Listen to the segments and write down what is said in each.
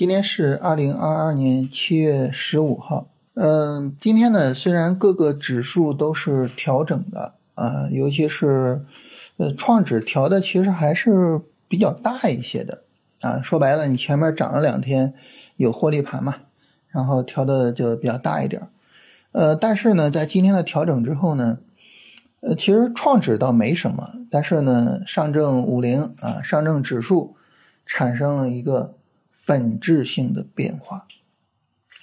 今天是二零二二年七月十五号。嗯，今天呢，虽然各个指数都是调整的啊，尤其是呃创指调的其实还是比较大一些的啊。说白了，你前面涨了两天有获利盘嘛，然后调的就比较大一点。呃，但是呢，在今天的调整之后呢，呃，其实创指倒没什么，但是呢，上证五零啊，上证指数产生了一个。本质性的变化，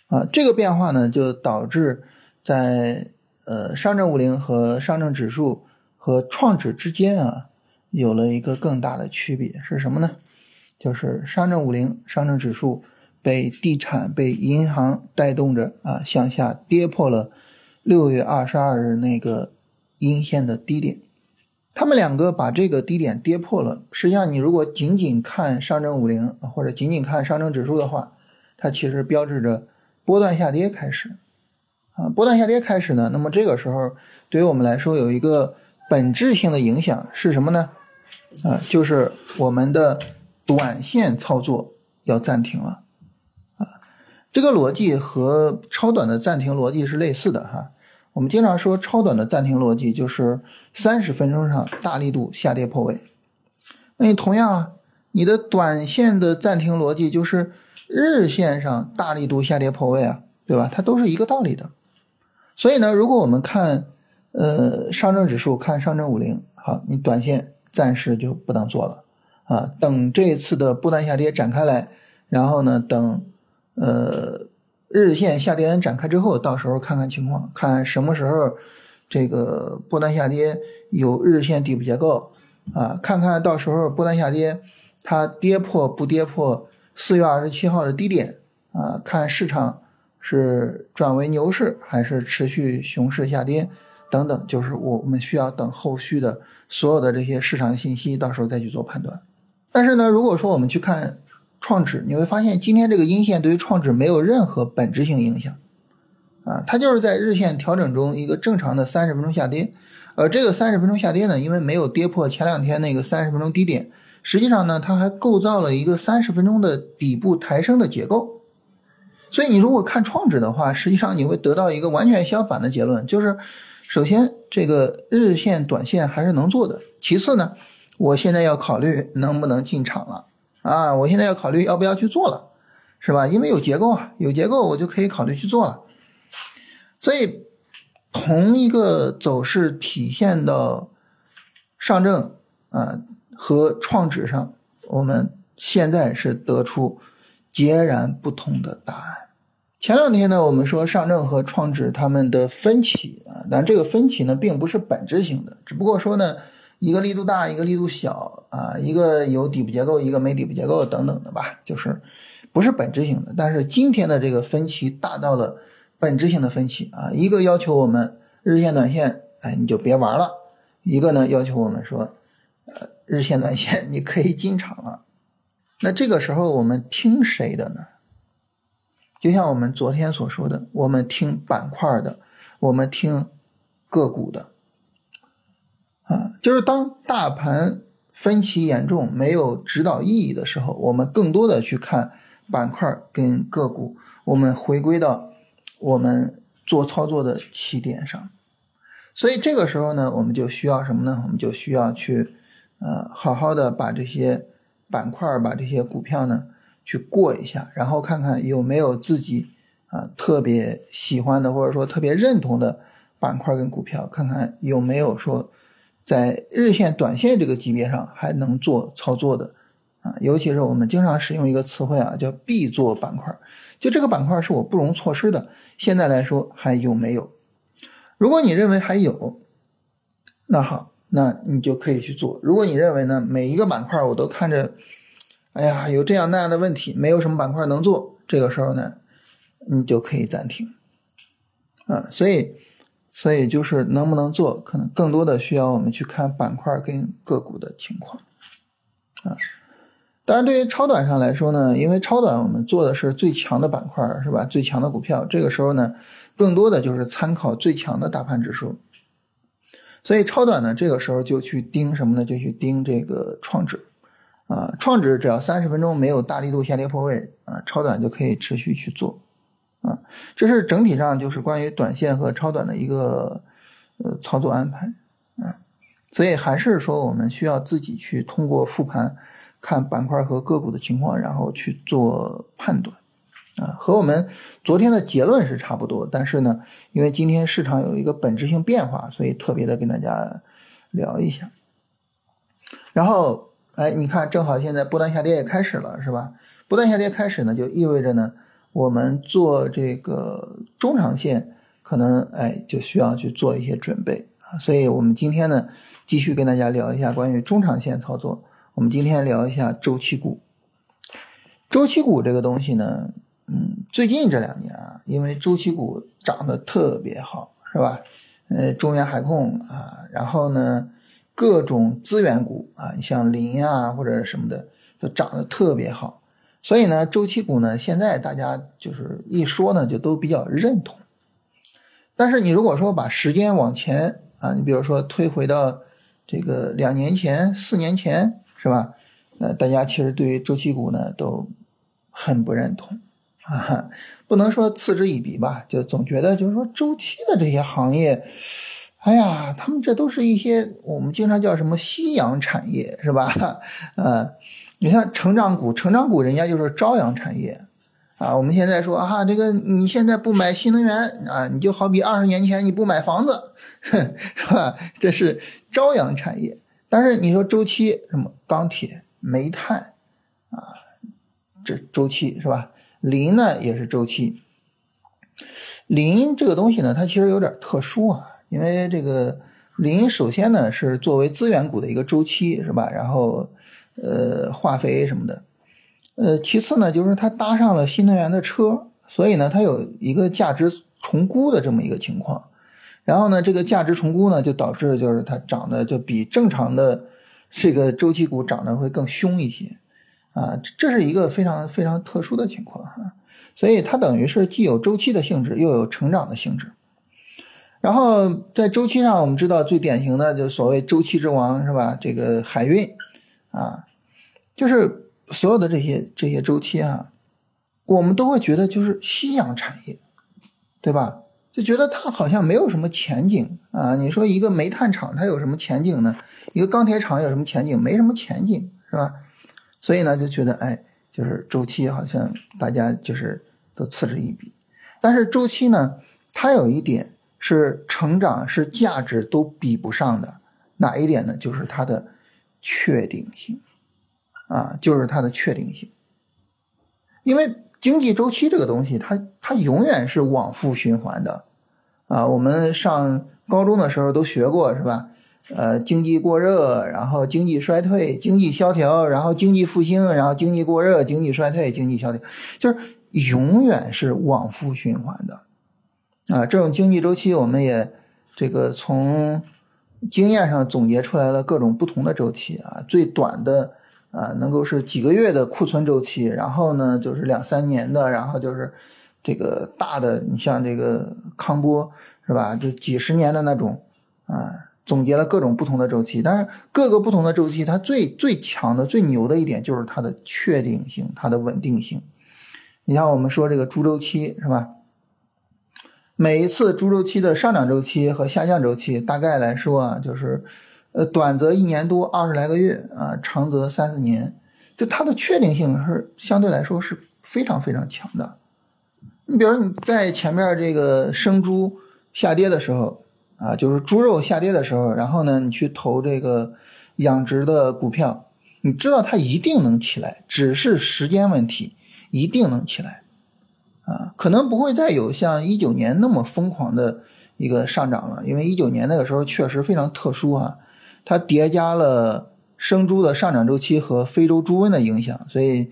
啊，这个变化呢，就导致在呃上证五零和上证指数和创指之间啊，有了一个更大的区别是什么呢？就是上证五零、上证指数被地产、被银行带动着啊向下跌破了六月二十二日那个阴线的低点。他们两个把这个低点跌破了。实际上，你如果仅仅看上证五零或者仅仅看上证指数的话，它其实标志着波段下跌开始。啊，波段下跌开始呢，那么这个时候对于我们来说有一个本质性的影响是什么呢？啊，就是我们的短线操作要暂停了。啊，这个逻辑和超短的暂停逻辑是类似的哈。我们经常说超短的暂停逻辑就是三十分钟上大力度下跌破位，那你同样啊，你的短线的暂停逻辑就是日线上大力度下跌破位啊，对吧？它都是一个道理的。所以呢，如果我们看呃上证指数，看上证五零，好，你短线暂时就不能做了啊，等这一次的波段下跌展开来，然后呢，等呃。日线下跌展开之后，到时候看看情况，看什么时候这个波段下跌有日线底部结构啊，看看到时候波段下跌它跌破不跌破四月二十七号的低点啊，看市场是转为牛市还是持续熊市下跌等等，就是我们需要等后续的所有的这些市场信息，到时候再去做判断。但是呢，如果说我们去看。创指你会发现，今天这个阴线对于创指没有任何本质性影响，啊，它就是在日线调整中一个正常的三十分钟下跌，而这个三十分钟下跌呢，因为没有跌破前两天那个三十分钟低点，实际上呢，它还构造了一个三十分钟的底部抬升的结构，所以你如果看创指的话，实际上你会得到一个完全相反的结论，就是首先这个日线、短线还是能做的，其次呢，我现在要考虑能不能进场了。啊，我现在要考虑要不要去做了，是吧？因为有结构啊，有结构我就可以考虑去做了。所以，同一个走势体现到上证啊和创指上，我们现在是得出截然不同的答案。前两天呢，我们说上证和创指他们的分歧啊，但这个分歧呢，并不是本质性的，只不过说呢。一个力度大，一个力度小啊，一个有底部结构，一个没底部结构等等的吧，就是不是本质性的。但是今天的这个分歧大到了本质性的分歧啊，一个要求我们日线、短线，哎，你就别玩了；一个呢要求我们说，呃，日线、短线你可以进场了。那这个时候我们听谁的呢？就像我们昨天所说的，我们听板块的，我们听个股的。啊，就是当大盘分歧严重、没有指导意义的时候，我们更多的去看板块跟个股，我们回归到我们做操作的起点上。所以这个时候呢，我们就需要什么呢？我们就需要去呃，好好的把这些板块、把这些股票呢去过一下，然后看看有没有自己啊特别喜欢的，或者说特别认同的板块跟股票，看看有没有说。在日线、短线这个级别上还能做操作的啊，尤其是我们经常使用一个词汇啊，叫必做板块，就这个板块是我不容错失的。现在来说还有没有？如果你认为还有，那好，那你就可以去做。如果你认为呢，每一个板块我都看着，哎呀，有这样那样的问题，没有什么板块能做，这个时候呢，你就可以暂停啊。所以。所以就是能不能做，可能更多的需要我们去看板块跟个股的情况啊。当然，对于超短上来说呢，因为超短我们做的是最强的板块，是吧？最强的股票，这个时候呢，更多的就是参考最强的大盘指数。所以超短呢，这个时候就去盯什么呢？就去盯这个创指啊，创指只要三十分钟没有大力度下跌破位啊，超短就可以持续去做啊。这是整体上就是关于短线和超短的一个呃操作安排啊。所以还是说我们需要自己去通过复盘看板块和个股的情况，然后去做判断啊。和我们昨天的结论是差不多，但是呢，因为今天市场有一个本质性变化，所以特别的跟大家聊一下，然后。哎，你看，正好现在波段下跌也开始了，是吧？波段下跌开始呢，就意味着呢，我们做这个中长线可能哎就需要去做一些准备啊。所以我们今天呢，继续跟大家聊一下关于中长线操作。我们今天聊一下周期股。周期股这个东西呢，嗯，最近这两年啊，因为周期股涨得特别好，是吧？呃，中原海控啊，然后呢？各种资源股啊，你像磷啊或者什么的，都涨得特别好。所以呢，周期股呢，现在大家就是一说呢，就都比较认同。但是你如果说把时间往前啊，你比如说推回到这个两年前、四年前，是吧？呃，大家其实对于周期股呢都很不认同啊，不能说嗤之以鼻吧，就总觉得就是说周期的这些行业。哎呀，他们这都是一些我们经常叫什么夕阳产业，是吧？呃，你看成长股，成长股人家就是朝阳产业啊。我们现在说啊，这个你现在不买新能源啊，你就好比二十年前你不买房子，是吧？这是朝阳产业。但是你说周期，什么钢铁、煤炭啊，这周期是吧？磷呢也是周期。磷这个东西呢，它其实有点特殊啊。因为这个磷首先呢是作为资源股的一个周期是吧？然后呃化肥什么的，呃其次呢就是它搭上了新能源的车，所以呢它有一个价值重估的这么一个情况。然后呢这个价值重估呢就导致就是它涨的就比正常的这个周期股涨得会更凶一些啊，这是一个非常非常特殊的情况哈。所以它等于是既有周期的性质，又有成长的性质。然后在周期上，我们知道最典型的就所谓周期之王是吧？这个海运啊，就是所有的这些这些周期啊，我们都会觉得就是夕阳产业，对吧？就觉得它好像没有什么前景啊。你说一个煤炭厂它有什么前景呢？一个钢铁厂有什么前景？没什么前景，是吧？所以呢，就觉得哎，就是周期好像大家就是都嗤之以鼻。但是周期呢，它有一点。是成长是价值都比不上的哪一点呢？就是它的确定性啊，就是它的确定性。因为经济周期这个东西，它它永远是往复循环的啊。我们上高中的时候都学过是吧？呃，经济过热，然后经济衰退，经济萧条，然后经济复兴，然后经济过热，经济衰退，经济萧条，就是永远是往复循环的。啊，这种经济周期，我们也这个从经验上总结出来了各种不同的周期啊。最短的啊，能够是几个月的库存周期，然后呢就是两三年的，然后就是这个大的，你像这个康波是吧？就几十年的那种啊。总结了各种不同的周期，但是各个不同的周期，它最最强的、最牛的一点就是它的确定性、它的稳定性。你像我们说这个猪周期是吧？每一次猪周期的上涨周期和下降周期，大概来说啊，就是，呃，短则一年多二十来个月啊，长则三四年，就它的确定性是相对来说是非常非常强的。你比如你在前面这个生猪下跌的时候啊，就是猪肉下跌的时候，然后呢，你去投这个养殖的股票，你知道它一定能起来，只是时间问题，一定能起来。啊，可能不会再有像一九年那么疯狂的一个上涨了，因为一九年那个时候确实非常特殊啊，它叠加了生猪的上涨周期和非洲猪瘟的影响，所以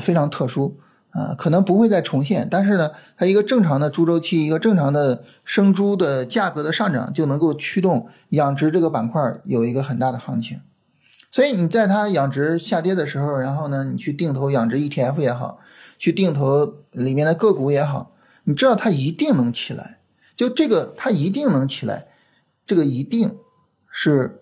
非常特殊啊，可能不会再重现。但是呢，它一个正常的猪周期，一个正常的生猪的价格的上涨，就能够驱动养殖这个板块有一个很大的行情。所以你在它养殖下跌的时候，然后呢，你去定投养殖 ETF 也好。去定投里面的个股也好，你知道它一定能起来，就这个它一定能起来，这个一定是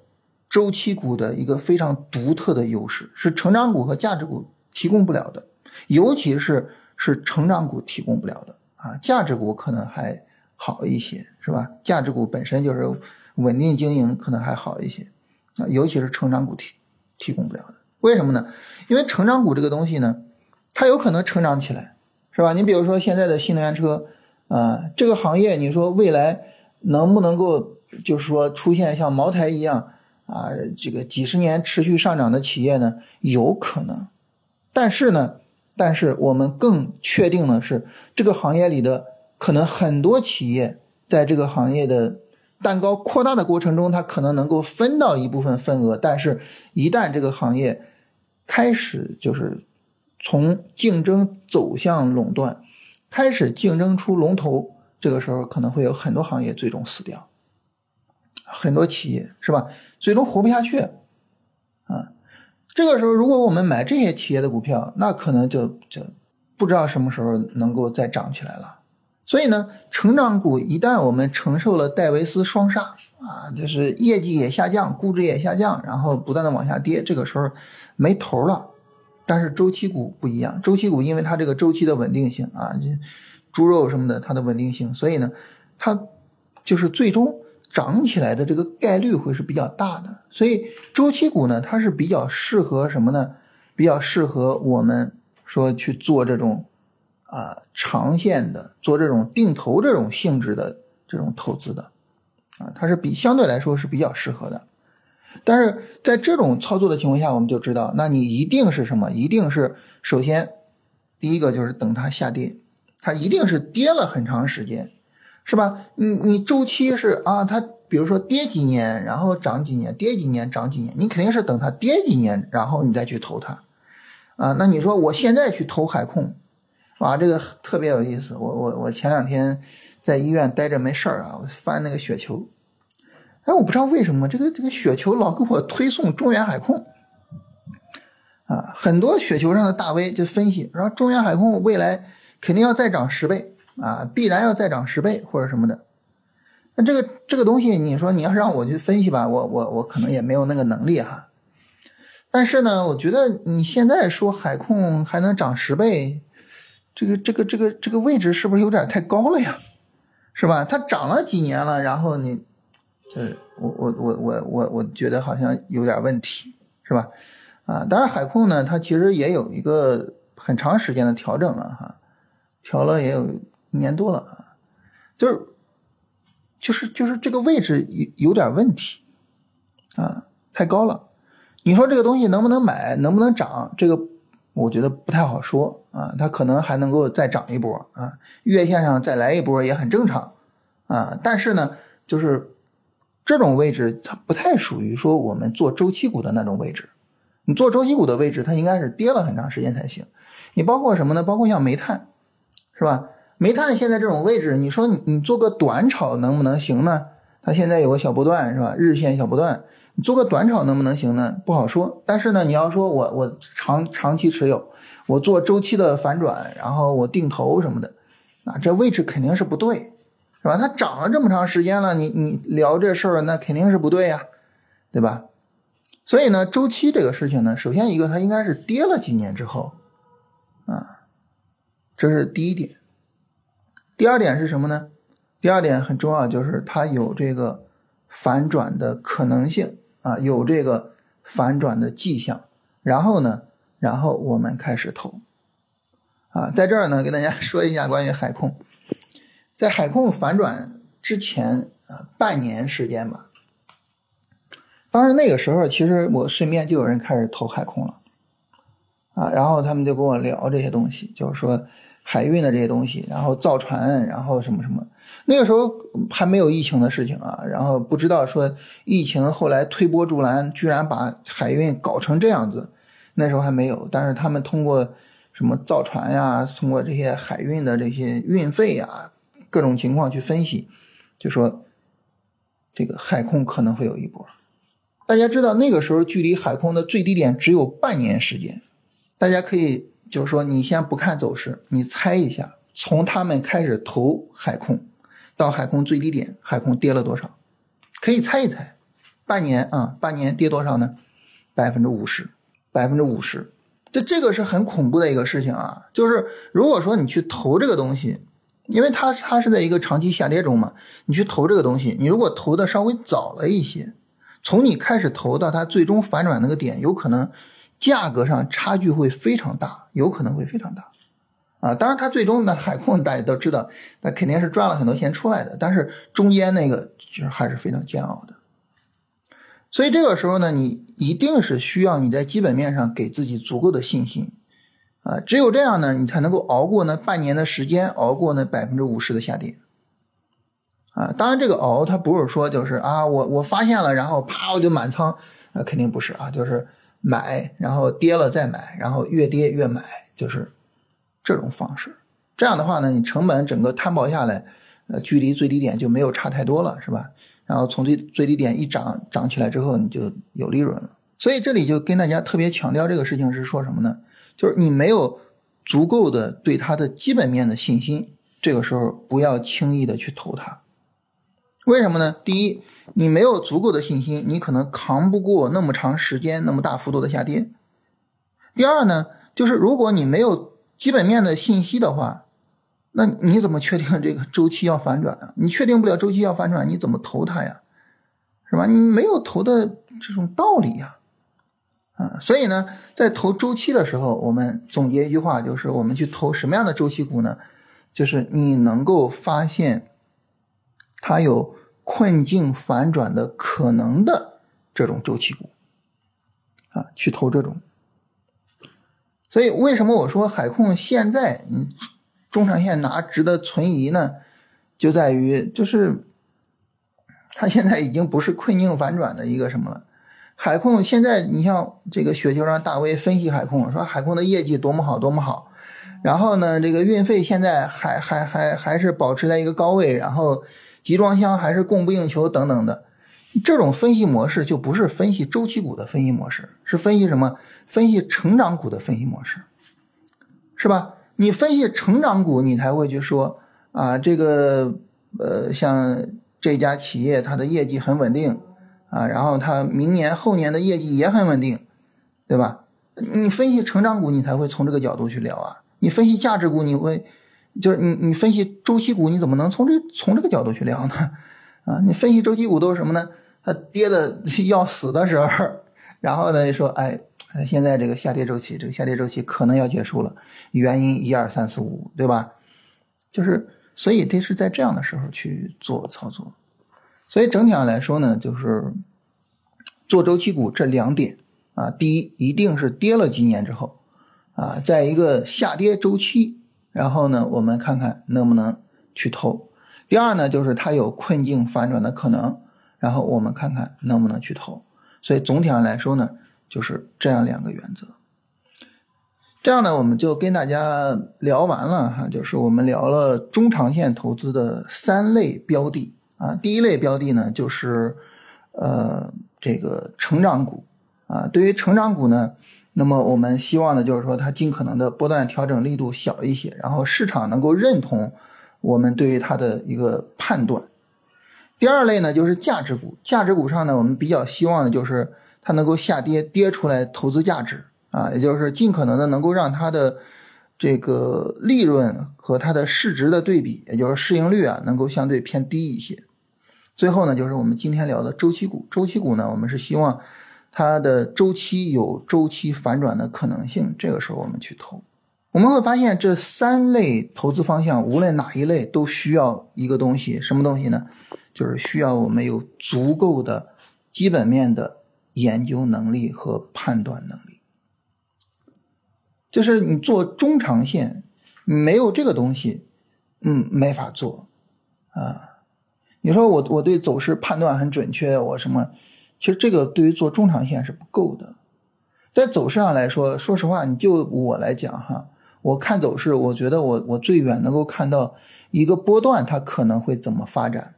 周期股的一个非常独特的优势，是成长股和价值股提供不了的，尤其是是成长股提供不了的啊，价值股可能还好一些，是吧？价值股本身就是稳定经营，可能还好一些啊，尤其是成长股提提供不了的。为什么呢？因为成长股这个东西呢，它有可能成长起来，是吧？你比如说现在的新能源车啊，这个行业，你说未来能不能够，就是说出现像茅台一样啊，这个几十年持续上涨的企业呢？有可能，但是呢，但是我们更确定的是，这个行业里的可能很多企业在这个行业的。蛋糕扩大的过程中，它可能能够分到一部分份额，但是，一旦这个行业开始就是从竞争走向垄断，开始竞争出龙头，这个时候可能会有很多行业最终死掉，很多企业是吧？最终活不下去啊！这个时候，如果我们买这些企业的股票，那可能就就不知道什么时候能够再涨起来了。所以呢，成长股一旦我们承受了戴维斯双杀啊，就是业绩也下降，估值也下降，然后不断的往下跌，这个时候没头了。但是周期股不一样，周期股因为它这个周期的稳定性啊，猪肉什么的它的稳定性，所以呢，它就是最终涨起来的这个概率会是比较大的。所以周期股呢，它是比较适合什么呢？比较适合我们说去做这种。啊，长线的做这种定投这种性质的这种投资的，啊，它是比相对来说是比较适合的。但是在这种操作的情况下，我们就知道，那你一定是什么？一定是首先第一个就是等它下跌，它一定是跌了很长时间，是吧？你你周期是啊，它比如说跌几年，然后涨几年，跌几年涨几年，你肯定是等它跌几年，然后你再去投它，啊，那你说我现在去投海控？哇，这个特别有意思。我我我前两天在医院待着没事儿啊，我翻那个雪球，哎，我不知道为什么这个这个雪球老给我推送中原海控啊，很多雪球上的大 V 就分析，说中原海控未来肯定要再涨十倍啊，必然要再涨十倍或者什么的。那这个这个东西，你说你要让我去分析吧，我我我可能也没有那个能力哈。但是呢，我觉得你现在说海控还能涨十倍。这个这个这个这个位置是不是有点太高了呀？是吧？它涨了几年了，然后你，这我我我我我我觉得好像有点问题，是吧？啊，当然海控呢，它其实也有一个很长时间的调整了哈，调了也有一年多了啊，就是就是就是这个位置有有点问题啊，太高了。你说这个东西能不能买，能不能涨？这个。我觉得不太好说啊，它可能还能够再涨一波啊，月线上再来一波也很正常啊。但是呢，就是这种位置它不太属于说我们做周期股的那种位置。你做周期股的位置，它应该是跌了很长时间才行。你包括什么呢？包括像煤炭，是吧？煤炭现在这种位置，你说你你做个短炒能不能行呢？它现在有个小波段，是吧？日线小波段。你做个短炒能不能行呢？不好说。但是呢，你要说我我长长期持有，我做周期的反转，然后我定投什么的，啊，这位置肯定是不对，是吧？它涨了这么长时间了，你你聊这事儿，那肯定是不对呀，对吧？所以呢，周期这个事情呢，首先一个它应该是跌了几年之后，啊，这是第一点。第二点是什么呢？第二点很重要，就是它有这个反转的可能性。啊，有这个反转的迹象，然后呢，然后我们开始投。啊，在这儿呢，跟大家说一下关于海控，在海控反转之前啊，半年时间吧。当时那个时候，其实我身边就有人开始投海控了，啊，然后他们就跟我聊这些东西，就是说海运的这些东西，然后造船，然后什么什么。那个时候还没有疫情的事情啊，然后不知道说疫情后来推波助澜，居然把海运搞成这样子。那时候还没有，但是他们通过什么造船呀，通过这些海运的这些运费呀，各种情况去分析，就说这个海空可能会有一波。大家知道那个时候距离海空的最低点只有半年时间，大家可以就是说你先不看走势，你猜一下，从他们开始投海空。到海空最低点，海空跌了多少？可以猜一猜，半年啊，半年跌多少呢？百分之五十，百分之五十。这这个是很恐怖的一个事情啊！就是如果说你去投这个东西，因为它它是在一个长期下跌中嘛，你去投这个东西，你如果投的稍微早了一些，从你开始投到它最终反转那个点，有可能价格上差距会非常大，有可能会非常大啊！当然，它最终呢，海控大家都知道，那肯定是赚了很多钱出来的，但是中间那个就是还是非常煎熬的。所以这个时候呢，你一定是需要你在基本面上给自己足够的信心，啊，只有这样呢，你才能够熬过那半年的时间，熬过那百分之五十的下跌，啊，当然这个熬它不是说就是啊，我我发现了，然后啪我就满仓，啊，肯定不是啊，就是买，然后跌了再买，然后越跌越买，就是这种方式。这样的话呢，你成本整个摊薄下来，呃，距离最低点就没有差太多了，是吧？然后从最最低点一涨涨起来之后，你就有利润了。所以这里就跟大家特别强调这个事情是说什么呢？就是你没有足够的对它的基本面的信心，这个时候不要轻易的去投它。为什么呢？第一，你没有足够的信心，你可能扛不过那么长时间那么大幅度的下跌。第二呢，就是如果你没有基本面的信息的话。那你怎么确定这个周期要反转啊？你确定不了周期要反转，你怎么投它呀？是吧？你没有投的这种道理呀，啊，所以呢，在投周期的时候，我们总结一句话，就是我们去投什么样的周期股呢？就是你能够发现它有困境反转的可能的这种周期股，啊，去投这种。所以为什么我说海控现在你？中长线拿值得存疑呢，就在于就是它现在已经不是困境反转的一个什么了。海控现在你像这个雪球上大 V 分析海控，说海控的业绩多么好多么好，然后呢这个运费现在还还还还是保持在一个高位，然后集装箱还是供不应求等等的，这种分析模式就不是分析周期股的分析模式，是分析什么？分析成长股的分析模式，是吧？你分析成长股，你才会去说啊，这个呃，像这家企业它的业绩很稳定啊，然后它明年后年的业绩也很稳定，对吧？你分析成长股，你才会从这个角度去聊啊。你分析价值股，你会就是你你分析周期股，你怎么能从这从这个角度去聊呢？啊，你分析周期股都是什么呢？它跌的 要死的时候，然后呢说哎。现在这个下跌周期，这个下跌周期可能要结束了，原因一二三四五，对吧？就是，所以这是在这样的时候去做操作。所以整体上来说呢，就是做周期股这两点啊，第一，一定是跌了几年之后啊，在一个下跌周期，然后呢，我们看看能不能去投。第二呢，就是它有困境反转的可能，然后我们看看能不能去投。所以总体上来说呢。就是这样两个原则，这样呢，我们就跟大家聊完了哈。就是我们聊了中长线投资的三类标的啊。第一类标的呢，就是呃这个成长股啊。对于成长股呢，那么我们希望呢，就是说它尽可能的波段调整力度小一些，然后市场能够认同我们对于它的一个判断。第二类呢，就是价值股。价值股上呢，我们比较希望的就是。它能够下跌跌出来投资价值啊，也就是尽可能的能够让它的这个利润和它的市值的对比，也就是市盈率啊，能够相对偏低一些。最后呢，就是我们今天聊的周期股。周期股呢，我们是希望它的周期有周期反转的可能性，这个时候我们去投。我们会发现这三类投资方向，无论哪一类，都需要一个东西，什么东西呢？就是需要我们有足够的基本面的。研究能力和判断能力，就是你做中长线，没有这个东西，嗯，没法做啊。你说我我对走势判断很准确，我什么？其实这个对于做中长线是不够的。在走势上来说，说实话，你就我来讲哈，我看走势，我觉得我我最远能够看到一个波段它可能会怎么发展。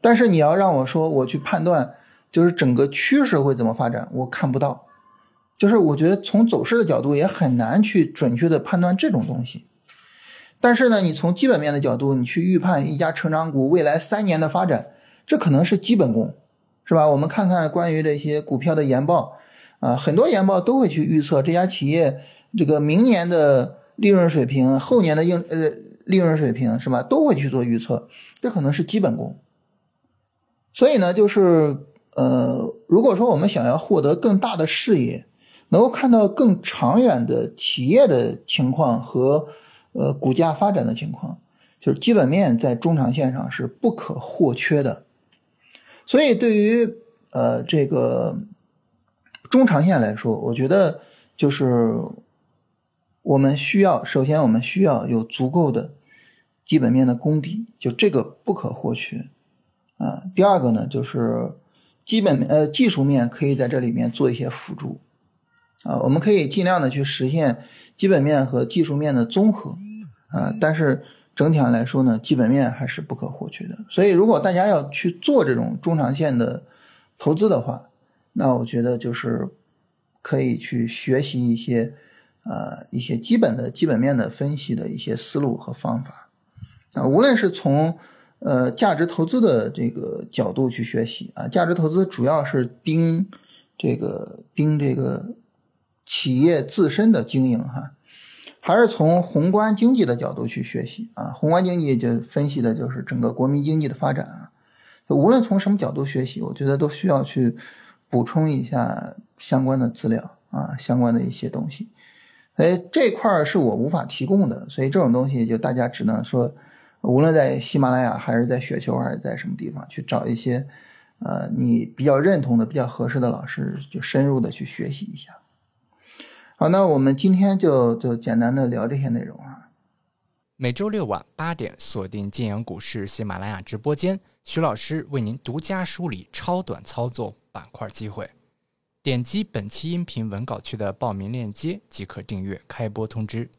但是你要让我说我去判断。就是整个趋势会怎么发展，我看不到。就是我觉得从走势的角度也很难去准确的判断这种东西。但是呢，你从基本面的角度，你去预判一家成长股未来三年的发展，这可能是基本功是吧？我们看看关于这些股票的研报啊，很多研报都会去预测这家企业这个明年的利润水平、后年的应呃利润水平是吧？都会去做预测，这可能是基本功。所以呢，就是呃，如果说我们想要获得更大的视野，能够看到更长远的企业的情况和呃股价发展的情况。就是基本面在中长线上是不可或缺的，所以对于呃这个中长线来说，我觉得就是我们需要首先我们需要有足够的基本面的功底，就这个不可或缺啊。第二个呢，就是基本呃技术面可以在这里面做一些辅助啊，我们可以尽量的去实现基本面和技术面的综合啊，但是。整体上来说呢，基本面还是不可或缺的。所以，如果大家要去做这种中长线的投资的话，那我觉得就是可以去学习一些呃一些基本的基本面的分析的一些思路和方法啊。无论是从呃价值投资的这个角度去学习啊，价值投资主要是盯这个盯这个企业自身的经营哈。还是从宏观经济的角度去学习啊，宏观经济就分析的就是整个国民经济的发展啊。无论从什么角度学习，我觉得都需要去补充一下相关的资料啊，相关的一些东西。哎，这块儿是我无法提供的，所以这种东西就大家只能说，无论在喜马拉雅还是在雪球还是在什么地方去找一些呃你比较认同的、比较合适的老师，就深入的去学习一下。好，那我们今天就就简单的聊这些内容啊。每周六晚八点，锁定晋阳股市喜马拉雅直播间，徐老师为您独家梳理超短操作板块机会。点击本期音频文稿区的报名链接即可订阅开播通知。